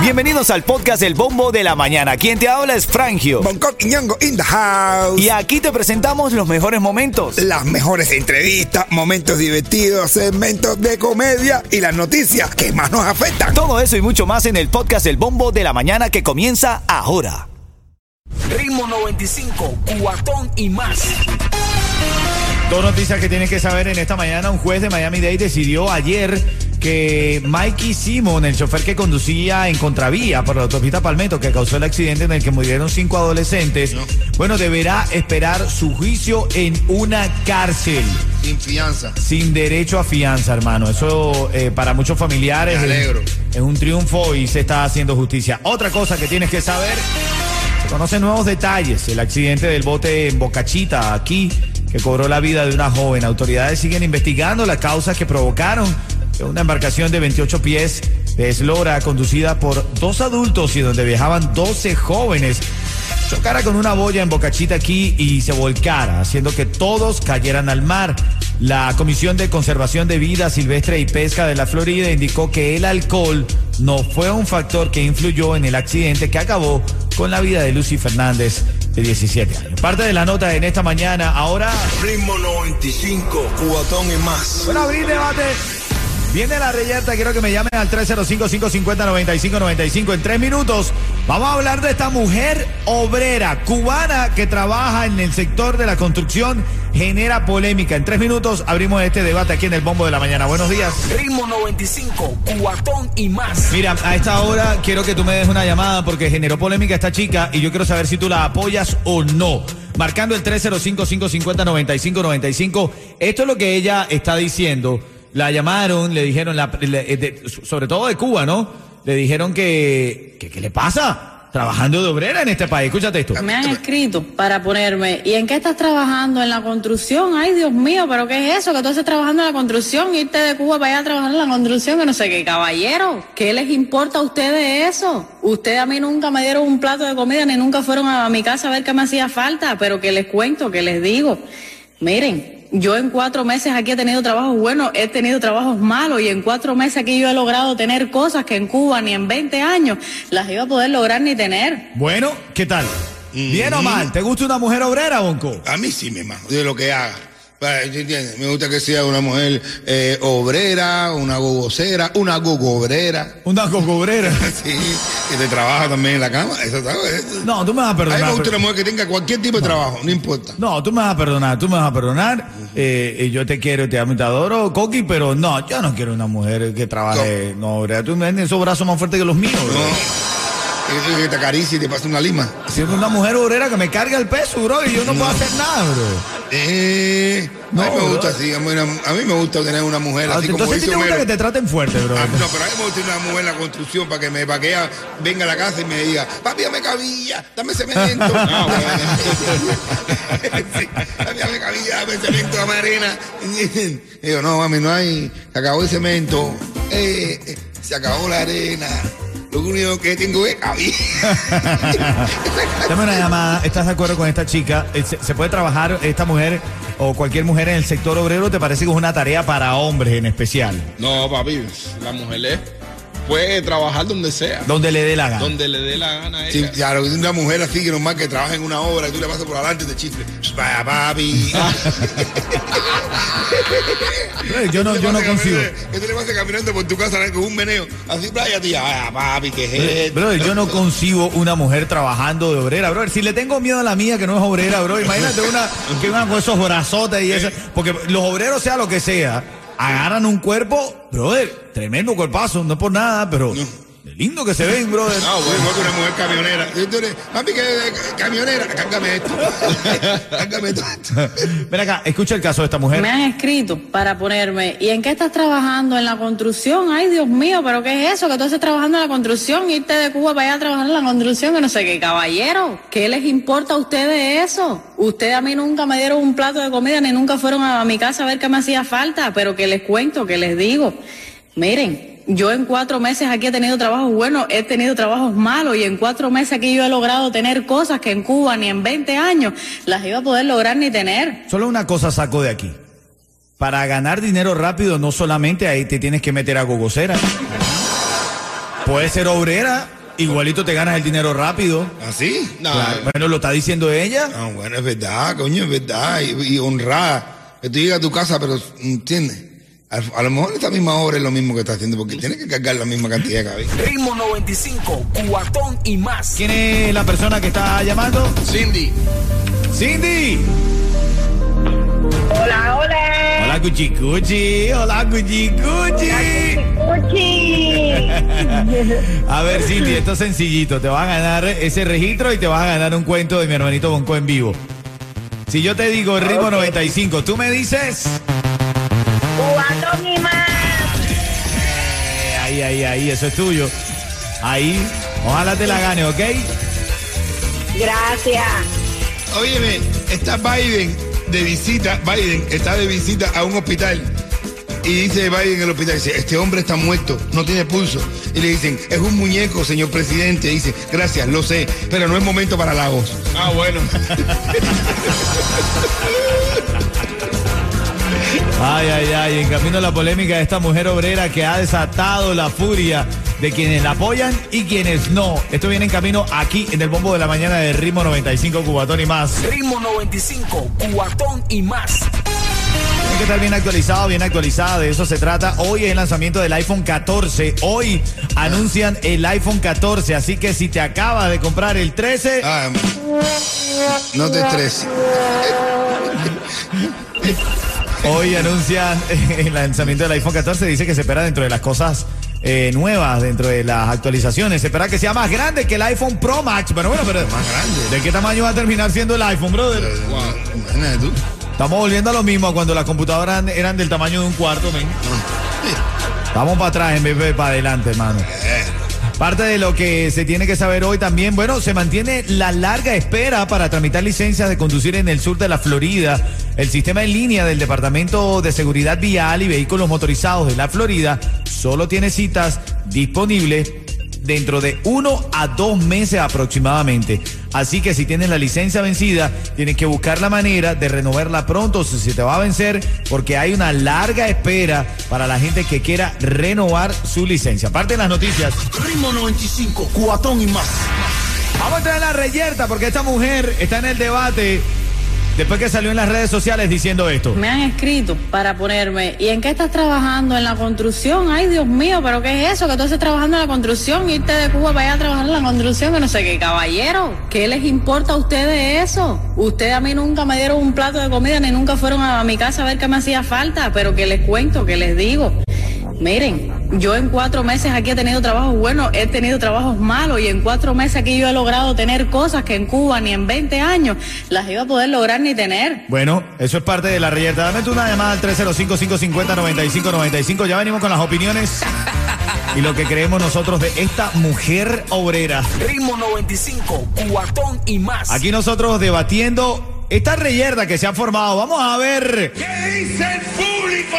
Bienvenidos al podcast El Bombo de la Mañana. Quien te habla es Frangio. Bangkok y Ñongo in the house. Y aquí te presentamos los mejores momentos. Las mejores entrevistas, momentos divertidos, segmentos de comedia y las noticias que más nos afectan. Todo eso y mucho más en el podcast El Bombo de la Mañana que comienza ahora. Ritmo 95, cuatón y más. Dos noticias que tienes que saber en esta mañana. Un juez de Miami Dade decidió ayer que Mikey Simon, el chofer que conducía en contravía por la autopista Palmetto, que causó el accidente en el que murieron cinco adolescentes, bueno, deberá esperar su juicio en una cárcel. Sin fianza. Sin derecho a fianza, hermano. Eso eh, para muchos familiares Me alegro. Es, es un triunfo y se está haciendo justicia. Otra cosa que tienes que saber, se conocen nuevos detalles. El accidente del bote en Bocachita, aquí, que cobró la vida de una joven. Autoridades siguen investigando las causas que provocaron una embarcación de 28 pies de eslora conducida por dos adultos y donde viajaban 12 jóvenes chocara con una boya en Bocachita aquí y se volcara, haciendo que todos cayeran al mar. La Comisión de Conservación de Vida Silvestre y Pesca de la Florida indicó que el alcohol no fue un factor que influyó en el accidente que acabó con la vida de Lucy Fernández de 17 años. Parte de la nota en esta mañana. Ahora, Ritmo 95, cubatón y más. bueno, abrir debate. Viene la reyerta, quiero que me llamen al 305-550-9595 en tres minutos. Vamos a hablar de esta mujer obrera cubana que trabaja en el sector de la construcción, genera polémica. En tres minutos abrimos este debate aquí en el Bombo de la Mañana. Buenos días. Ritmo 95, cuatón y más. Mira, a esta hora quiero que tú me des una llamada porque generó polémica esta chica y yo quiero saber si tú la apoyas o no. Marcando el 305-550-9595. Esto es lo que ella está diciendo. La llamaron, le dijeron, la- eh, sobre todo de Cuba, ¿no? Le dijeron que, que ¿qué le pasa? Trabajando de obrera en este país. Escúchate esto. Me han escrito para ponerme, ¿y en qué estás trabajando? ¿En la construcción? Ay, Dios mío, ¿pero qué es eso? Que tú estás trabajando en la construcción, irte de Cuba para allá a trabajar en la construcción, que no sé qué, caballero. ¿Qué les importa a ustedes eso? Ustedes a mí nunca me dieron un plato de comida, ni nunca fueron a mi casa a ver qué me hacía falta, pero que les cuento, que les digo. Miren, yo en cuatro meses aquí he tenido trabajos buenos, he tenido trabajos malos y en cuatro meses aquí yo he logrado tener cosas que en Cuba ni en 20 años las iba a poder lograr ni tener. Bueno, ¿qué tal? ¿Bien o mal? ¿Te gusta una mujer obrera, Bonco? A mí sí, mi hermano, de lo que haga. Me gusta que sea una mujer eh, obrera, una gogocera, una gogobrera. Una cocobrera. Sí, que te trabaja también en la cama. Eso eso- No, tú me vas a A mí perdonar. me gusta una mujer que tenga cualquier tipo de trabajo, no importa. No, tú me vas a perdonar, tú me vas a perdonar. Eh, eh, yo te quiero, te amo y te adoro, Coqui, pero no, yo no quiero una mujer que trabaje. No, obrera. tú me tienes esos brazos más fuertes que los míos. No. Que, que te acaricie y te pase una lima. Siendo una mujer obrera que me carga el peso, bro, y yo no, puedo hacer nada, bro. Eh, No, a mí me bro. gusta así. A mí, a mí me gusta tener una mujer así como Ah, Entonces sí dice te gusta Homero. que te traten fuerte, bro. Ah, no, pero a mí me gusta una mujer en la construcción para que me para que ella venga a la casa y me diga, papi, dame cabilla, dame cemento. Sí, papi, dame cabilla, dame cemento, dame arena. Y digo, no, mami, no hay, se acabó el cemento, eh, eh, se acabó la arena. Lo único que tengo es. Dame una llamada, ¿estás de acuerdo con esta chica? Eh, ¿Se, se puede trabajar esta mujer o cualquier mujer en el sector obrero? ¿Te parece que es una tarea para hombres en especial? No, papi, la mujer es- puede trabajar donde sea, Donde le dé la gana. donde le dé la gana a Sí, ella. claro, que una mujer así que normal que trabaja en una obra y tú le pasas por adelante y te chifle. Vaya, papi. Eh, Yo no, yo no consigo. Que tú le vas caminando por tu casa con un meneo. Así, playa, tía. Vaya, papi, que es esto? Bro, yo no concibo una mujer trabajando de obrera, bro. Si le tengo miedo a la mía que no es obrera, bro, imagínate una que una con esos brazotes y eso. Porque los obreros, sea lo que sea, agarran un cuerpo, brother, tremendo cuerpazo, no por nada, pero lindo que se ven, brother. Ah, bueno, igual que una mujer camionera. Eres, papi, que camionera, cárgame esto. cárgame esto. Ven acá, escucha el caso de esta mujer. Me han escrito para ponerme, ¿y en qué estás trabajando? ¿En la construcción? Ay, Dios mío, ¿pero qué es eso? Que tú estás trabajando en la construcción, irte de Cuba para allá a trabajar en la construcción, que no sé qué, caballero. ¿Qué les importa a ustedes eso? Ustedes a mí nunca me dieron un plato de comida, ni nunca fueron a mi casa a ver qué me hacía falta, pero que les cuento, que les digo. Miren, yo en cuatro meses aquí he tenido trabajos buenos, he tenido trabajos malos y en cuatro meses aquí yo he logrado tener cosas que en Cuba ni en 20 años las iba a poder lograr ni tener. Solo una cosa saco de aquí. Para ganar dinero rápido, no solamente ahí te tienes que meter a gogocera. Puede ser obrera, igualito te ganas el dinero rápido. ¿Así? No, Claro, Bueno, lo está diciendo ella. Ah, bueno, es verdad, coño, es verdad. Y, y honrada. Que tú llegas a tu casa, pero, ¿entiendes? A, a lo mejor esta misma obra es lo mismo que está haciendo, porque tiene que cargar la misma cantidad de cabeza. Ritmo 95, cuatón y más. ¿Quién es la persona que está llamando? Cindy. Cindy. Hola, hola. Hola, Cuchicuchi. Hola, Cuchicuchi. Uchi. A ver, Cindy, esto es sencillito. Te vas a ganar ese registro y te vas a ganar un cuento de mi hermanito Bonco en vivo. Si yo te digo ritmo 95, tú me dices. Cuatro y más. Eh, ahí, ahí, ahí, eso es tuyo. Ahí. Ojalá te la gane, ¿ok? Gracias. Óyeme, está Biden de visita, Biden está de visita a un hospital. Y dice Biden en el hospital, dice, este hombre está muerto, no tiene pulso. Y le dicen, es un muñeco, señor presidente. dice, gracias, lo sé, pero no es momento para lagos. Ah, bueno. Ay, ay, ay, en camino a la polémica de esta mujer obrera que ha desatado la furia de quienes la apoyan y quienes no. Esto viene en camino aquí en el bombo de la mañana de Ritmo 95 Cubatón y más. Ritmo 95, cuatón y más. Tiene que estar bien actualizado, bien actualizada, de eso se trata. Hoy es el lanzamiento del iPhone 14. Hoy anuncian el iPhone 14, así que si te acabas de comprar el 13, Ah, no te estreses. hoy anuncian el lanzamiento del iPhone 14. Dice que se espera dentro de las cosas eh, nuevas, dentro de las actualizaciones. Se espera que sea más grande que el iPhone Pro Max. Pero bueno, pero Más grande. ¿de qué tamaño va a terminar siendo el iPhone, brother? Imagínate tú. Estamos volviendo a lo mismo cuando las computadoras eran- eran del tamaño de un cuarto, men. Vamos para atrás en vez de para adelante, hermano. Parte de lo que se tiene que saber hoy también, bueno, se mantiene la larga espera para tramitar licencias de conducir en el sur de la Florida. El sistema en línea del Departamento de Seguridad Vial y Vehículos Motorizados de la Florida solo tiene citas disponibles dentro de uno a dos meses aproximadamente. Así que si tienes la licencia vencida, tienes que buscar la manera de renovarla pronto si se te va a vencer, porque hay una larga espera para la gente que quiera renovar su licencia. Aparte de las noticias, Ritmo 95, cuatón y más. vamos a entrar en la reyerta porque esta mujer está en el debate después que salió en las redes sociales diciendo esto. Me han escrito para ponerme, ¿y en qué estás trabajando? ¿En la construcción? Ay, Dios mío, ¿pero qué es eso? Que tú estés trabajando en la construcción, irte de Cuba para allá a trabajar en la construcción, que no sé qué, caballero. ¿Qué les importa a ustedes eso? Ustedes a mí nunca me dieron un plato de comida, ni nunca fueron a mi casa a ver qué me hacía falta, pero que les cuento, que les digo. Miren, yo en cuatro meses aquí he tenido trabajos buenos, he tenido trabajos malos y en cuatro meses aquí yo he logrado tener cosas que en Cuba ni en 20 años las iba a poder lograr ni tener. Bueno, eso es parte de la reyerta. Dame tú una llamada al 305-550-9595. Ya venimos con las opiniones y lo que creemos nosotros de esta mujer obrera. Ritmo 95, cuatón y más. Aquí nosotros debatiendo esta reyerta que se ha formado. Vamos a ver ¿Qué dice el público?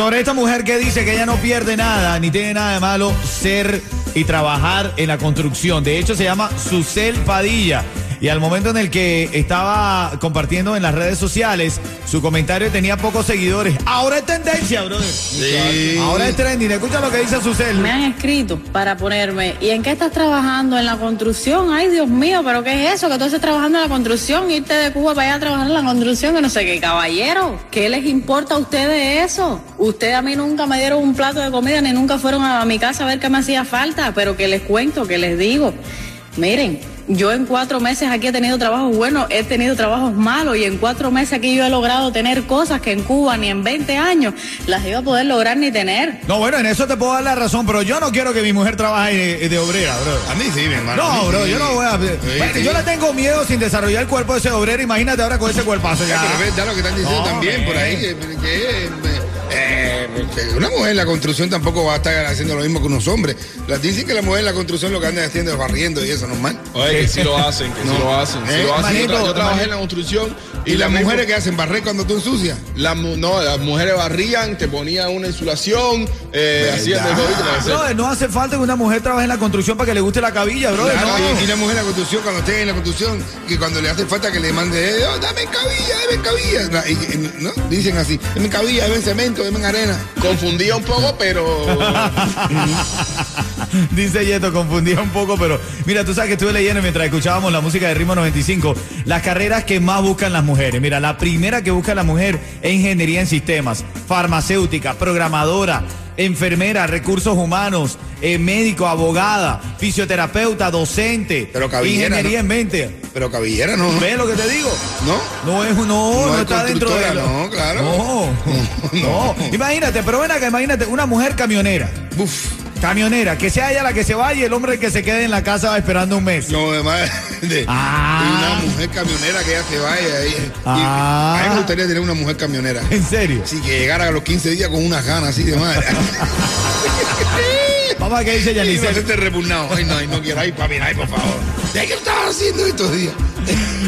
Sobre esta mujer que dice que ella no pierde nada, ni tiene nada de malo ser y trabajar en la construcción. De hecho, se llama Susel Padilla. Y al momento en el que estaba compartiendo en las redes sociales, su comentario tenía pocos seguidores. Ahora es tendencia, brother. Sí. Ahora es trending. Escucha lo que dice Susel. Me han escrito para ponerme, ¿y en qué estás trabajando? ¿En la construcción? Ay, Dios mío, ¿pero qué es eso? Que tú estés trabajando en la construcción, irte de Cuba para allá a trabajar en la construcción, que no sé qué, caballero. ¿Qué les importa a ustedes eso? Ustedes a mí nunca me dieron un plato de comida, ni nunca fueron a mi casa a ver qué me hacía falta, pero que les cuento, que les digo. Miren, yo en cuatro meses aquí he tenido trabajos buenos, he tenido trabajos malos y en cuatro meses aquí yo he logrado tener cosas que en Cuba ni en 20 años las iba a poder lograr ni tener. No, bueno, en eso te puedo dar la razón, pero yo no quiero que mi mujer trabaje de, de obrera, bro. A mí sí, mi hermano. No, bro, sí. yo no voy a. Sí. Yo le tengo miedo sin desarrollar el cuerpo de ese obrero. Imagínate ahora con ese cuerpazo Ya, ya. pero verdad lo que están diciendo No, también por ahí, que, que, eh, que una mujer en la construcción tampoco va a estar haciendo lo mismo que unos hombres. Las dicen que la mujer en la construcción lo que anda haciendo es barriendo y eso, normal. Oye, que sí lo hacen, que sí No. lo hacen. sí Eh, lo hacen. Yo, manito, tra- yo trabajé manito. en la construcción Y, las mujeres que hacen barrer cuando tú ensucias. las mu- no, las mujeres barrían, te ponían una insulación, eh, hacían de no hace falta que una mujer trabaje en la construcción para que le guste la cabilla, brother. Claro, no. y, y la mujer en la construcción, cuando esté en la construcción, que cuando le hace falta que le mande, eh, oh, dame cabilla, dame cabilla. No, y- y- ¿no? Dicen así, dame cabilla, dame cemento, dame arena. Confundía un poco, pero Dice Yeto, confundía un poco, pero mira, tú sabes que estuve leyendo mientras escuchábamos la música de Ritmo 95, las carreras que más buscan las mujeres. Mira, la primera que busca la mujer es ingeniería en sistemas, farmacéutica, programadora, enfermera, recursos humanos, eh, médico, abogada, fisioterapeuta, docente, Pero ingeniería ¿no? en mente. Pero cabellera no. ¿Ves lo que te digo? ¿No? No es no, no, No es está dentro de lo- no, claro. No, no. Imagínate, pero ven acá, imagínate, una mujer camionera. Uf. Camionera, que sea ella la que se vaya y el hombre que se quede en la casa esperando un mes. No, además de, Ah. de una mujer camionera que ya se vaya. Y, y- Ah. a mí me gustaría tener una mujer camionera. ¿En serio? Sí, que llegara a los 15 días con unas ganas así de madre. Vamos a ver qué dice y no Yanisel. hacerte repugnado. Ay, no, ay, no quiero. Ay, papi, ay, por favor. ¿De qué estabas haciendo estos días?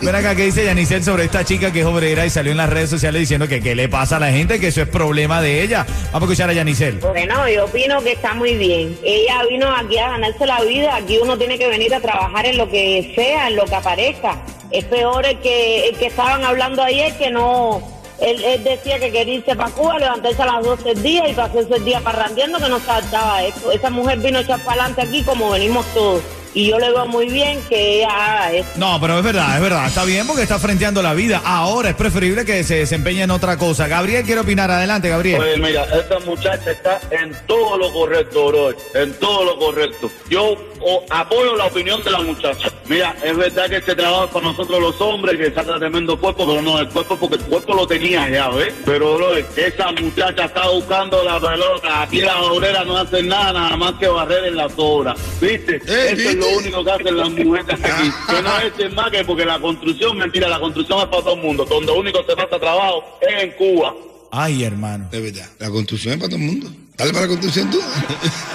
Ven acá qué dice Yanisel sobre esta chica que es obrera y salió en las redes sociales diciendo que qué le pasa a la gente, que eso es problema de ella. Vamos a escuchar a Yanisel. Bueno, yo opino que está muy bien. Ella vino aquí a ganarse la vida. Aquí uno tiene que venir a trabajar en lo que sea, en lo que aparezca. Es peor el que, el que estaban hablando ayer que no. Él, él decía que quería irse para Cuba, levantarse a las 12 del día y pasarse el día parrandeando que no se adaptaba a esto. Esa mujer vino a echar para adelante aquí como venimos todos. Y yo le veo muy bien que ella haga eso. No, pero es verdad, es verdad. Está bien porque está frenteando la vida. Ahora es preferible que se desempeñe en otra cosa. Gabriel quiere opinar. Adelante, Gabriel. Oye, mira, esta muchacha está en todo lo correcto, bro. En todo lo correcto. Yo o, apoyo la opinión de la muchacha. Mira, es verdad que este trabajo es para nosotros los hombres, que saca tremendo cuerpo, pero no, el cuerpo porque el cuerpo lo tenía ya, ¿ves? Pero, bro, esa muchacha está buscando la pelota. Aquí las obreras no hacen nada, nada más que barrer en las obras. ¿Viste? Eso es lo único que hacen las mujeres aquí. Que no es más que porque la construcción, mentira, la construcción es para todo el mundo. Donde único se pasa trabajo es en Cuba. Ay, hermano. De verdad. La construcción es para todo el mundo. Dale para la construcción tú.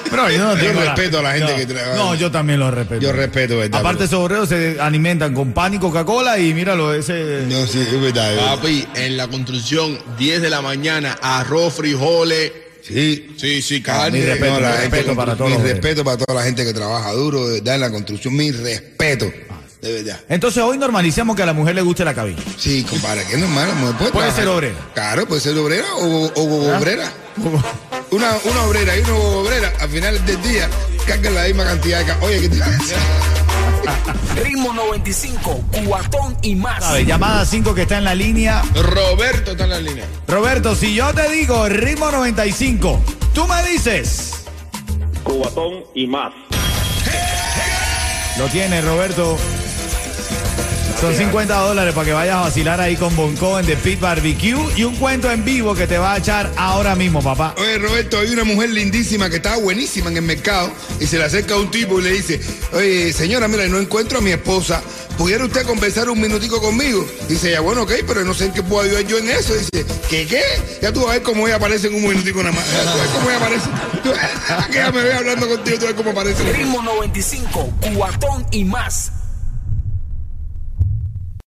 Pero yo, no Yo tengo respeto a la gente que trabaja. No, yo también lo respeto. Yo respeto, ¿verdad? Aparte, esos obreros se alimentan con pan y Coca-Cola y míralo, ese. No, sí, es verdad. Papi, en la construcción, 10 de la mañana, arroz, frijoles. Sí. Sí, sí, mi carne. respeto, No, la mi respeto para todos Mi respeto para toda la gente que trabaja duro, verdad, en la construcción. Mi respeto. De verdad. Entonces hoy normalicemos que a la mujer le guste la cabina. Sí, compadre, que es normal. la mujer Puede trabajar. ser obrera. Claro, puede ser obrera o, o ¿Ah? obrera. Una, una obrera y una obrera, al final del día, cargan la misma cantidad de... ca- Oye, ¿qué te Ritmo 95, cuatón y más. ¿Sabes? Llamada 5 que está en la línea. Roberto está en la línea. Roberto, si yo te digo ritmo 95, tú me dices. Cubatón y más. Lo tiene, Roberto. Son 50 dólares para que vayas a vacilar ahí con Bonco en The Pit Barbecue y un cuento en vivo que te va a echar ahora mismo, papá. Oye, Roberto, hay una mujer lindísima que estaba buenísima en el mercado y se le acerca a un tipo y le dice, oye, señora, mira, no encuentro a mi esposa. ¿Pudiera usted conversar un minutico conmigo? Dice ella, bueno, ok, pero no sé en qué puedo ayudar yo en eso. Dice, ¿qué qué? Ya tú vas a ver cómo ella aparece en un minutico nada más. Ya tú vas a ver cómo ella aparece. Tú- que ella me ve hablando contigo, tú vas a ver cómo aparece. Ritmo 95, cuatón y más.